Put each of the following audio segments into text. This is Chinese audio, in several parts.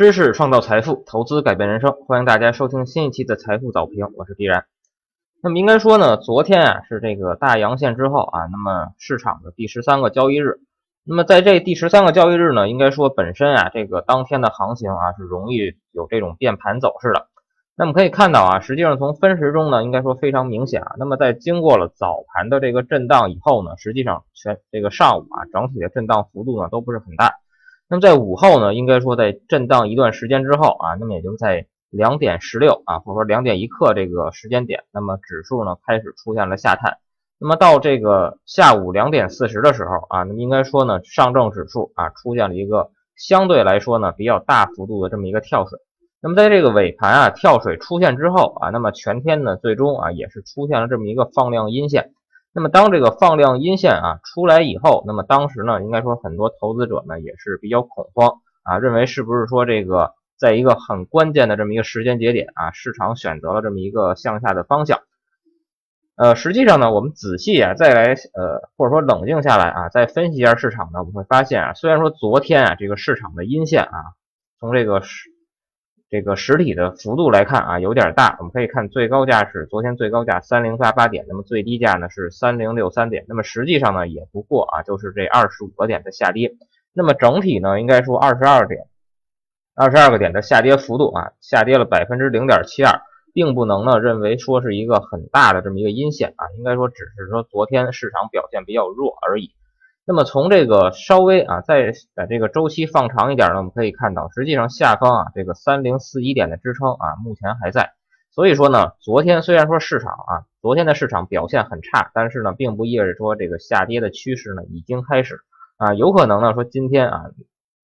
知识创造财富，投资改变人生。欢迎大家收听新一期的财富早评，我是必然。那么应该说呢，昨天啊是这个大阳线之后啊，那么市场的第十三个交易日。那么在这第十三个交易日呢，应该说本身啊这个当天的行情啊是容易有这种变盘走势的。那么可以看到啊，实际上从分时中呢，应该说非常明显啊。那么在经过了早盘的这个震荡以后呢，实际上全这个上午啊整体的震荡幅度呢都不是很大。那么在午后呢，应该说在震荡一段时间之后啊，那么也就在两点十六啊，或者说两点一刻这个时间点，那么指数呢开始出现了下探。那么到这个下午两点四十的时候啊，那么应该说呢，上证指数啊出现了一个相对来说呢比较大幅度的这么一个跳水。那么在这个尾盘啊跳水出现之后啊，那么全天呢最终啊也是出现了这么一个放量阴线。那么当这个放量阴线啊出来以后，那么当时呢，应该说很多投资者呢也是比较恐慌啊，认为是不是说这个在一个很关键的这么一个时间节点啊，市场选择了这么一个向下的方向。呃，实际上呢，我们仔细啊再来呃或者说冷静下来啊，再分析一下市场呢，我们会发现啊，虽然说昨天啊这个市场的阴线啊从这个是。这个实体的幅度来看啊，有点大。我们可以看最高价是昨天最高价三零八八点，那么最低价呢是三零六三点。那么实际上呢也不过啊，就是这二十五个点的下跌。那么整体呢应该说二十二点，二十二个点的下跌幅度啊，下跌了百分之零点七二，并不能呢认为说是一个很大的这么一个阴线啊，应该说只是说昨天市场表现比较弱而已。那么从这个稍微啊，再把这个周期放长一点呢，我们可以看到，实际上下方啊这个三零四一点的支撑啊，目前还在。所以说呢，昨天虽然说市场啊，昨天的市场表现很差，但是呢，并不意味着说这个下跌的趋势呢已经开始啊，有可能呢说今天啊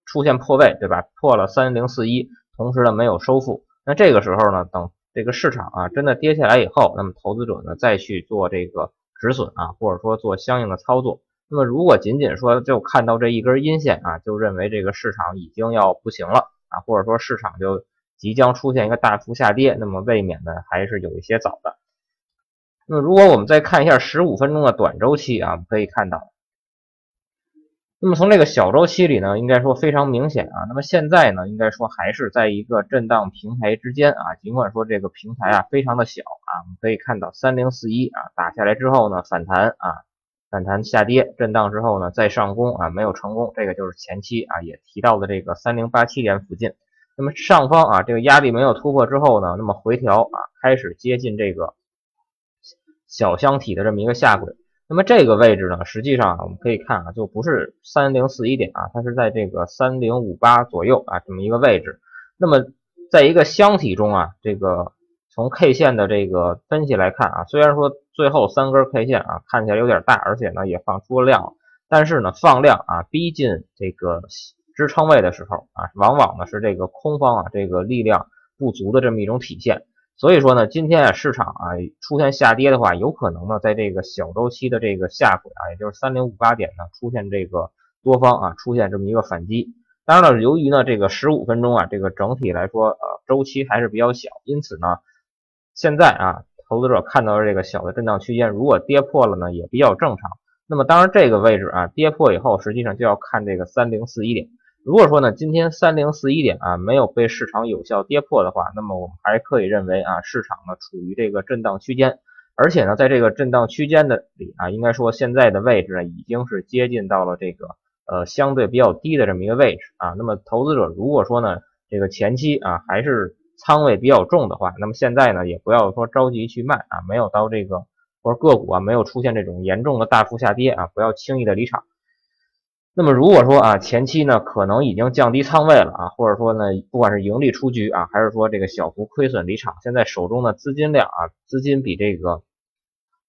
出现破位，对吧？破了三零四一，同时呢没有收复。那这个时候呢，等这个市场啊真的跌下来以后，那么投资者呢再去做这个止损啊，或者说做相应的操作。那么，如果仅仅说就看到这一根阴线啊，就认为这个市场已经要不行了啊，或者说市场就即将出现一个大幅下跌，那么未免呢还是有一些早的。那么，如果我们再看一下十五分钟的短周期啊，可以看到，那么从这个小周期里呢，应该说非常明显啊。那么现在呢，应该说还是在一个震荡平台之间啊，尽管说这个平台啊非常的小啊，我们可以看到三零四一啊打下来之后呢，反弹啊。反弹下跌震荡之后呢，再上攻啊，没有成功，这个就是前期啊也提到的这个三零八七点附近。那么上方啊这个压力没有突破之后呢，那么回调啊开始接近这个小箱体的这么一个下轨。那么这个位置呢，实际上我们可以看啊，就不是三零四一点啊，它是在这个三零五八左右啊这么一个位置。那么在一个箱体中啊，这个。从 K 线的这个分析来看啊，虽然说最后三根 K 线啊看起来有点大，而且呢也放出了量，但是呢放量啊逼近这个支撑位的时候啊，往往呢是这个空方啊这个力量不足的这么一种体现。所以说呢，今天啊市场啊出现下跌的话，有可能呢在这个小周期的这个下轨啊，也就是三零五八点呢出现这个多方啊出现这么一个反击。当然了，由于呢这个十五分钟啊这个整体来说呃周期还是比较小，因此呢。现在啊，投资者看到的这个小的震荡区间，如果跌破了呢，也比较正常。那么当然这个位置啊，跌破以后，实际上就要看这个三零四一点。如果说呢，今天三零四一点啊没有被市场有效跌破的话，那么我们还可以认为啊，市场呢处于这个震荡区间，而且呢，在这个震荡区间的里啊，应该说现在的位置呢已经是接近到了这个呃相对比较低的这么一个位置啊。那么投资者如果说呢，这个前期啊还是。仓位比较重的话，那么现在呢，也不要说着急去卖啊，没有到这个或者个股啊没有出现这种严重的大幅下跌啊，不要轻易的离场。那么如果说啊前期呢可能已经降低仓位了啊，或者说呢不管是盈利出局啊，还是说这个小幅亏损离场，现在手中的资金量啊资金比这个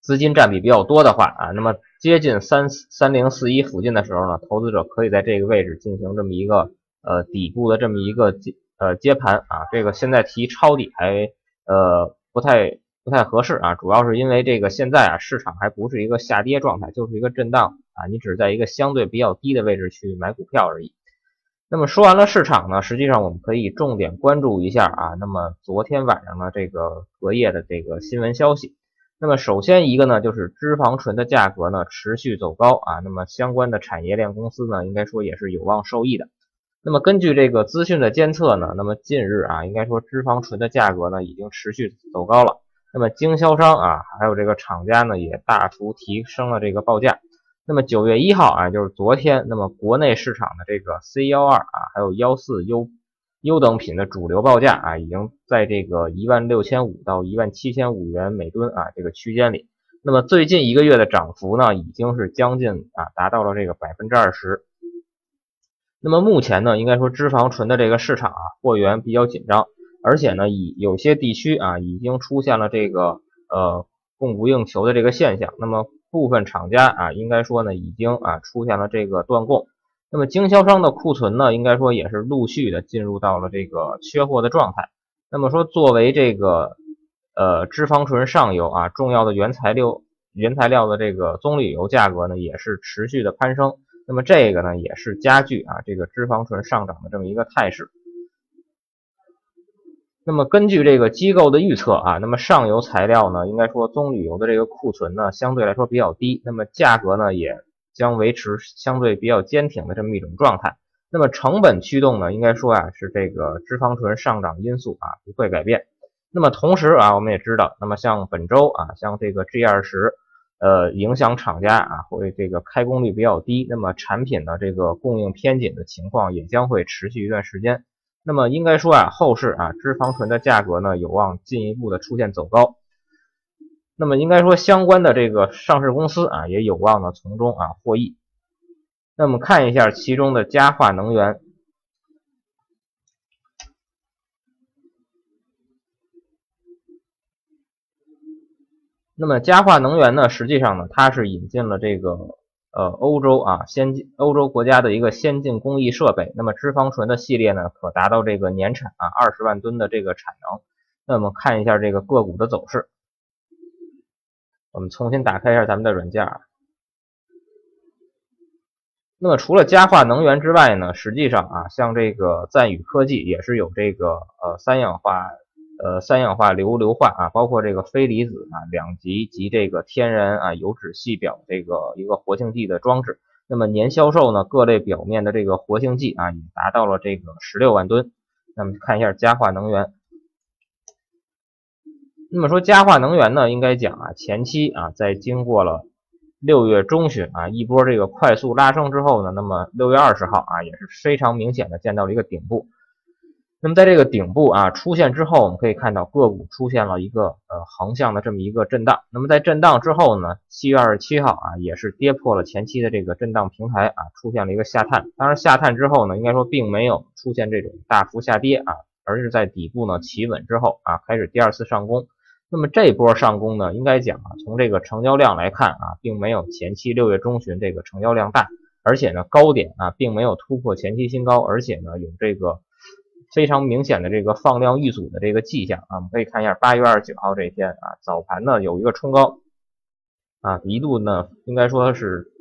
资金占比比较多的话啊，那么接近三三零四一附近的时候呢，投资者可以在这个位置进行这么一个呃底部的这么一个进。呃，接盘啊，这个现在提抄底还呃不太不太合适啊，主要是因为这个现在啊市场还不是一个下跌状态，就是一个震荡啊，你只是在一个相对比较低的位置去买股票而已。那么说完了市场呢，实际上我们可以重点关注一下啊，那么昨天晚上呢这个隔夜的这个新闻消息，那么首先一个呢就是脂肪醇的价格呢持续走高啊，那么相关的产业链公司呢应该说也是有望受益的。那么根据这个资讯的监测呢，那么近日啊，应该说脂肪醇的价格呢已经持续走高了。那么经销商啊，还有这个厂家呢，也大幅提升了这个报价。那么九月一号啊，就是昨天，那么国内市场的这个 C 幺二啊，还有幺四优优等品的主流报价啊，已经在这个一万六千五到一万七千五元每吨啊这个区间里。那么最近一个月的涨幅呢，已经是将近啊达到了这个百分之二十。那么目前呢，应该说脂肪醇的这个市场啊，货源比较紧张，而且呢，以有些地区啊，已经出现了这个呃供不应求的这个现象。那么部分厂家啊，应该说呢，已经啊出现了这个断供。那么经销商的库存呢，应该说也是陆续的进入到了这个缺货的状态。那么说，作为这个呃脂肪醇上游啊重要的原材料原材料的这个棕榈油价格呢，也是持续的攀升。那么这个呢，也是加剧啊这个脂肪醇上涨的这么一个态势。那么根据这个机构的预测啊，那么上游材料呢，应该说棕榈油的这个库存呢，相对来说比较低，那么价格呢，也将维持相对比较坚挺的这么一种状态。那么成本驱动呢，应该说啊，是这个脂肪醇上涨因素啊不会改变。那么同时啊，我们也知道，那么像本周啊，像这个 G 二十。呃，影响厂家啊，会这个开工率比较低，那么产品的这个供应偏紧的情况也将会持续一段时间。那么应该说啊，后市啊，脂肪醇的价格呢，有望进一步的出现走高。那么应该说，相关的这个上市公司啊，也有望呢从中啊获益。那么看一下其中的佳化能源。那么佳化能源呢，实际上呢，它是引进了这个呃欧洲啊先进欧洲国家的一个先进工艺设备。那么脂肪醇的系列呢，可达到这个年产啊二十万吨的这个产能。那么看一下这个个股的走势。我们重新打开一下咱们的软件啊。那么除了佳化能源之外呢，实际上啊，像这个赞宇科技也是有这个呃三氧化。呃，三氧化硫硫化啊，包括这个非离子啊，两极及这个天然啊油脂系表这个一个活性剂的装置。那么年销售呢，各类表面的这个活性剂啊，已达到了这个十六万吨。那么看一下佳化能源。那么说佳化能源呢，应该讲啊，前期啊，在经过了六月中旬啊一波这个快速拉升之后呢，那么六月二十号啊，也是非常明显的见到了一个顶部。那么在这个顶部啊出现之后，我们可以看到个股出现了一个呃横向的这么一个震荡。那么在震荡之后呢，七月二十七号啊也是跌破了前期的这个震荡平台啊，出现了一个下探。当然下探之后呢，应该说并没有出现这种大幅下跌啊，而是在底部呢企稳之后啊开始第二次上攻。那么这波上攻呢，应该讲啊，从这个成交量来看啊，并没有前期六月中旬这个成交量大，而且呢高点啊并没有突破前期新高，而且呢有这个。非常明显的这个放量遇阻的这个迹象啊，我们可以看一下八月二十九号这一天啊，早盘呢有一个冲高啊，一度呢应该说是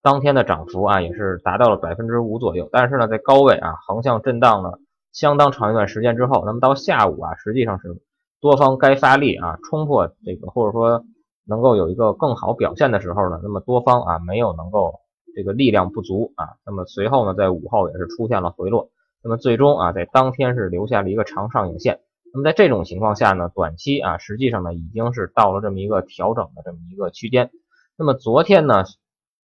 当天的涨幅啊也是达到了百分之五左右，但是呢在高位啊横向震荡了相当长一段时间之后，那么到下午啊实际上是多方该发力啊冲破这个或者说能够有一个更好表现的时候呢，那么多方啊没有能够这个力量不足啊，那么随后呢在午后也是出现了回落。那么最终啊，在当天是留下了一个长上影线。那么在这种情况下呢，短期啊，实际上呢，已经是到了这么一个调整的这么一个区间。那么昨天呢，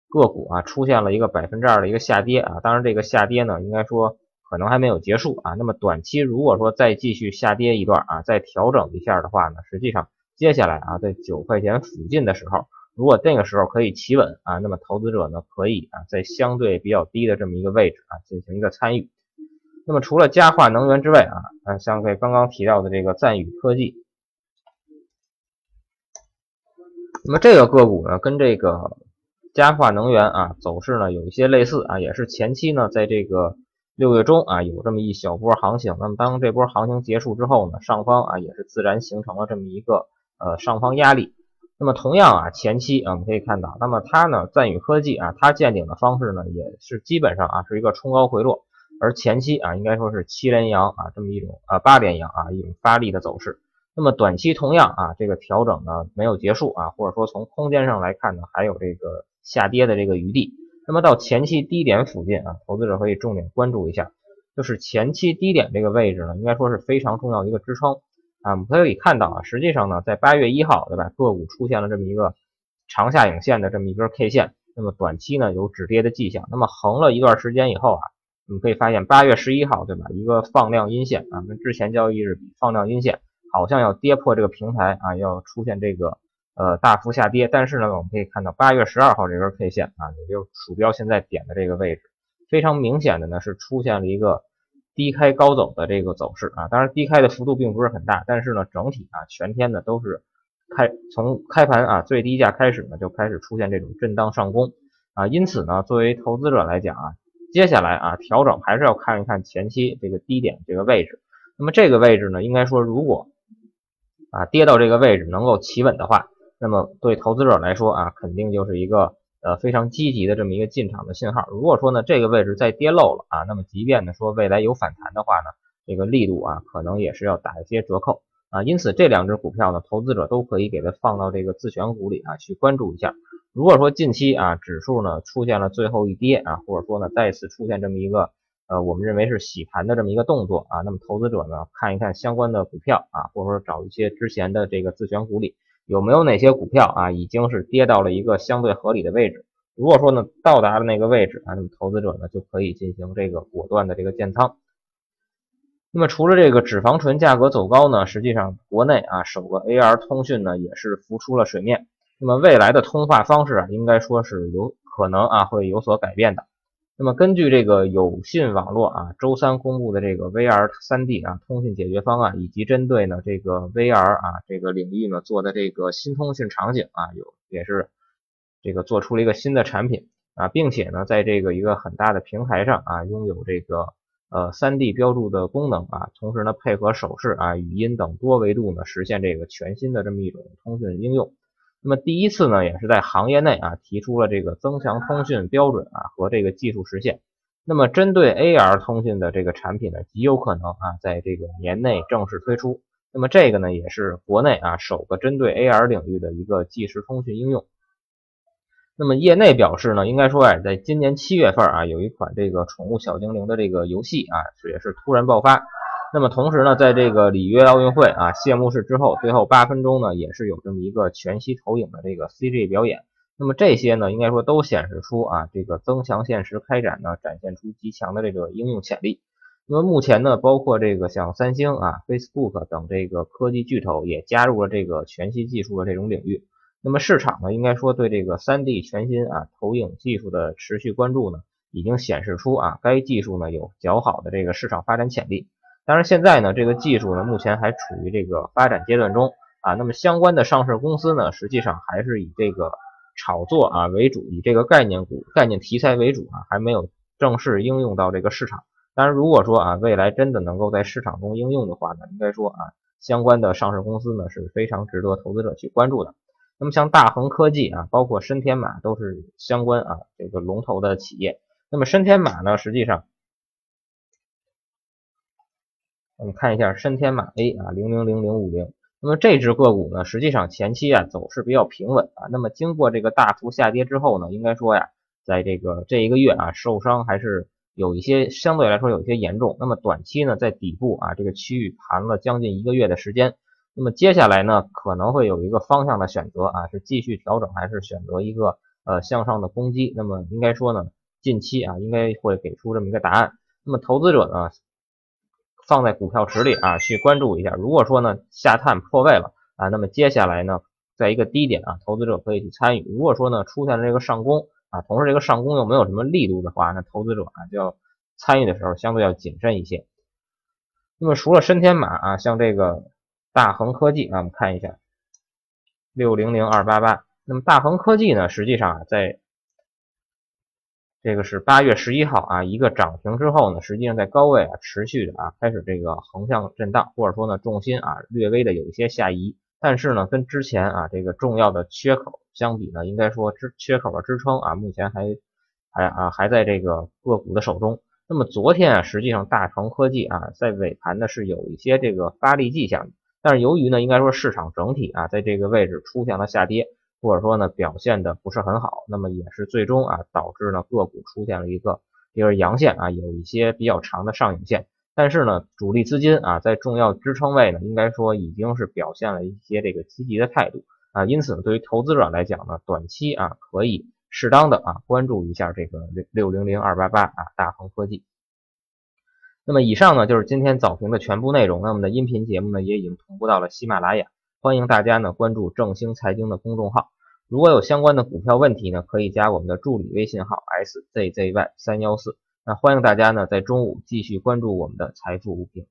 个股啊出现了一个百分之二的一个下跌啊，当然这个下跌呢，应该说可能还没有结束啊。那么短期如果说再继续下跌一段啊，再调整一下的话呢，实际上接下来啊，在九块钱附近的时候，如果那个时候可以企稳啊，那么投资者呢，可以啊，在相对比较低的这么一个位置啊，进行一个参与。那么除了佳化能源之外啊，像这刚刚提到的这个赞宇科技，那么这个个股呢，跟这个佳化能源啊走势呢有一些类似啊，也是前期呢在这个六月中啊有这么一小波行情，那么当这波行情结束之后呢，上方啊也是自然形成了这么一个呃上方压力。那么同样啊，前期啊我们可以看到，那么它呢赞宇科技啊它见顶的方式呢也是基本上啊是一个冲高回落。而前期啊，应该说是七连阳啊，这么一种啊八连阳啊一种发力的走势。那么短期同样啊，这个调整呢没有结束啊，或者说从空间上来看呢，还有这个下跌的这个余地。那么到前期低点附近啊，投资者可以重点关注一下。就是前期低点这个位置呢，应该说是非常重要的一个支撑啊。我们可以看到啊，实际上呢，在八月一号，对吧？个股出现了这么一个长下影线的这么一根 K 线，那么短期呢有止跌的迹象。那么横了一段时间以后啊，我们可以发现八月十一号，对吧？一个放量阴线啊，跟之前交易日比，放量阴线好像要跌破这个平台啊，要出现这个。呃，大幅下跌，但是呢，我们可以看到八月十二号这根 K 线啊，也就是鼠标现在点的这个位置，非常明显的呢是出现了一个低开高走的这个走势啊，当然低开的幅度并不是很大，但是呢，整体啊全天呢都是开从开盘啊最低价开始呢就开始出现这种震荡上攻啊，因此呢，作为投资者来讲啊，接下来啊调整还是要看一看前期这个低点这个位置，那么这个位置呢，应该说如果啊跌到这个位置能够企稳的话。那么对投资者来说啊，肯定就是一个呃非常积极的这么一个进场的信号。如果说呢这个位置再跌漏了啊，那么即便呢说未来有反弹的话呢，这个力度啊可能也是要打一些折扣啊。因此这两只股票呢，投资者都可以给它放到这个自选股里啊去关注一下。如果说近期啊指数呢出现了最后一跌啊，或者说呢再次出现这么一个呃我们认为是洗盘的这么一个动作啊，那么投资者呢看一看相关的股票啊，或者说找一些之前的这个自选股里。有没有哪些股票啊，已经是跌到了一个相对合理的位置？如果说呢，到达了那个位置啊，那么投资者呢就可以进行这个果断的这个建仓。那么除了这个脂肪醇价格走高呢，实际上国内啊首个 AR 通讯呢也是浮出了水面。那么未来的通话方式啊，应该说是有可能啊会有所改变的。那么根据这个有信网络啊，周三公布的这个 VR 三 D 啊通讯解决方案，以及针对呢这个 VR 啊这个领域呢做的这个新通讯场景啊，有也是这个做出了一个新的产品啊，并且呢在这个一个很大的平台上啊，拥有这个呃三 D 标注的功能啊，同时呢配合手势啊、语音等多维度呢实现这个全新的这么一种通讯应用。那么第一次呢，也是在行业内啊提出了这个增强通讯标准啊和这个技术实现。那么针对 AR 通讯的这个产品呢，极有可能啊在这个年内正式推出。那么这个呢，也是国内啊首个针对 AR 领域的一个即时通讯应用。那么业内表示呢，应该说啊，在今年七月份啊，有一款这个宠物小精灵的这个游戏啊，也是突然爆发。那么同时呢，在这个里约奥运会啊谢幕式之后，最后八分钟呢，也是有这么一个全息投影的这个 CG 表演。那么这些呢，应该说都显示出啊，这个增强现实开展呢，展现出极强的这个应用潜力。那么目前呢，包括这个像三星啊、Facebook 等这个科技巨头也加入了这个全息技术的这种领域。那么市场呢，应该说对这个 3D 全新啊投影技术的持续关注呢，已经显示出啊，该技术呢有较好的这个市场发展潜力。当然，现在呢，这个技术呢，目前还处于这个发展阶段中啊。那么相关的上市公司呢，实际上还是以这个炒作啊为主，以这个概念股、概念题材为主啊，还没有正式应用到这个市场。当然，如果说啊，未来真的能够在市场中应用的话呢，应该说啊，相关的上市公司呢是非常值得投资者去关注的。那么像大恒科技啊，包括深天马都是相关啊这个龙头的企业。那么深天马呢，实际上。我们看一下深天马 A 啊，零零零零五零。那么这只个股呢，实际上前期啊走势比较平稳啊。那么经过这个大幅下跌之后呢，应该说呀，在这个这一个月啊，受伤还是有一些相对来说有一些严重。那么短期呢，在底部啊这个区域盘了将近一个月的时间。那么接下来呢，可能会有一个方向的选择啊，是继续调整还是选择一个呃向上的攻击？那么应该说呢，近期啊应该会给出这么一个答案。那么投资者呢？放在股票池里啊，去关注一下。如果说呢下探破位了啊，那么接下来呢，在一个低点啊，投资者可以去参与。如果说呢出现了这个上攻啊，同时这个上攻又没有什么力度的话，那投资者啊就要参与的时候相对要谨慎一些。那么除了深天马啊，像这个大恒科技啊，我们看一下六零零二八八。那么大恒科技呢，实际上啊在这个是八月十一号啊，一个涨停之后呢，实际上在高位啊持续的啊开始这个横向震荡，或者说呢重心啊略微的有一些下移，但是呢跟之前啊这个重要的缺口相比呢，应该说支缺口的支撑啊目前还还啊还在这个个股的手中。那么昨天啊实际上大成科技啊在尾盘呢是有一些这个发力迹象，但是由于呢应该说市场整体啊在这个位置出现了下跌。或者说呢表现的不是很好，那么也是最终啊导致呢个股出现了一个就是阳线啊，有一些比较长的上影线。但是呢，主力资金啊，在重要支撑位呢，应该说已经是表现了一些这个积极的态度啊。因此呢，对于投资者来讲呢，短期啊可以适当的啊关注一下这个六六零零二八八啊大恒科技。那么以上呢就是今天早评的全部内容。那我们的音频节目呢也已经同步到了喜马拉雅，欢迎大家呢关注正兴财经的公众号。如果有相关的股票问题呢，可以加我们的助理微信号 szzy 三幺四。那欢迎大家呢在中午继续关注我们的财富无评。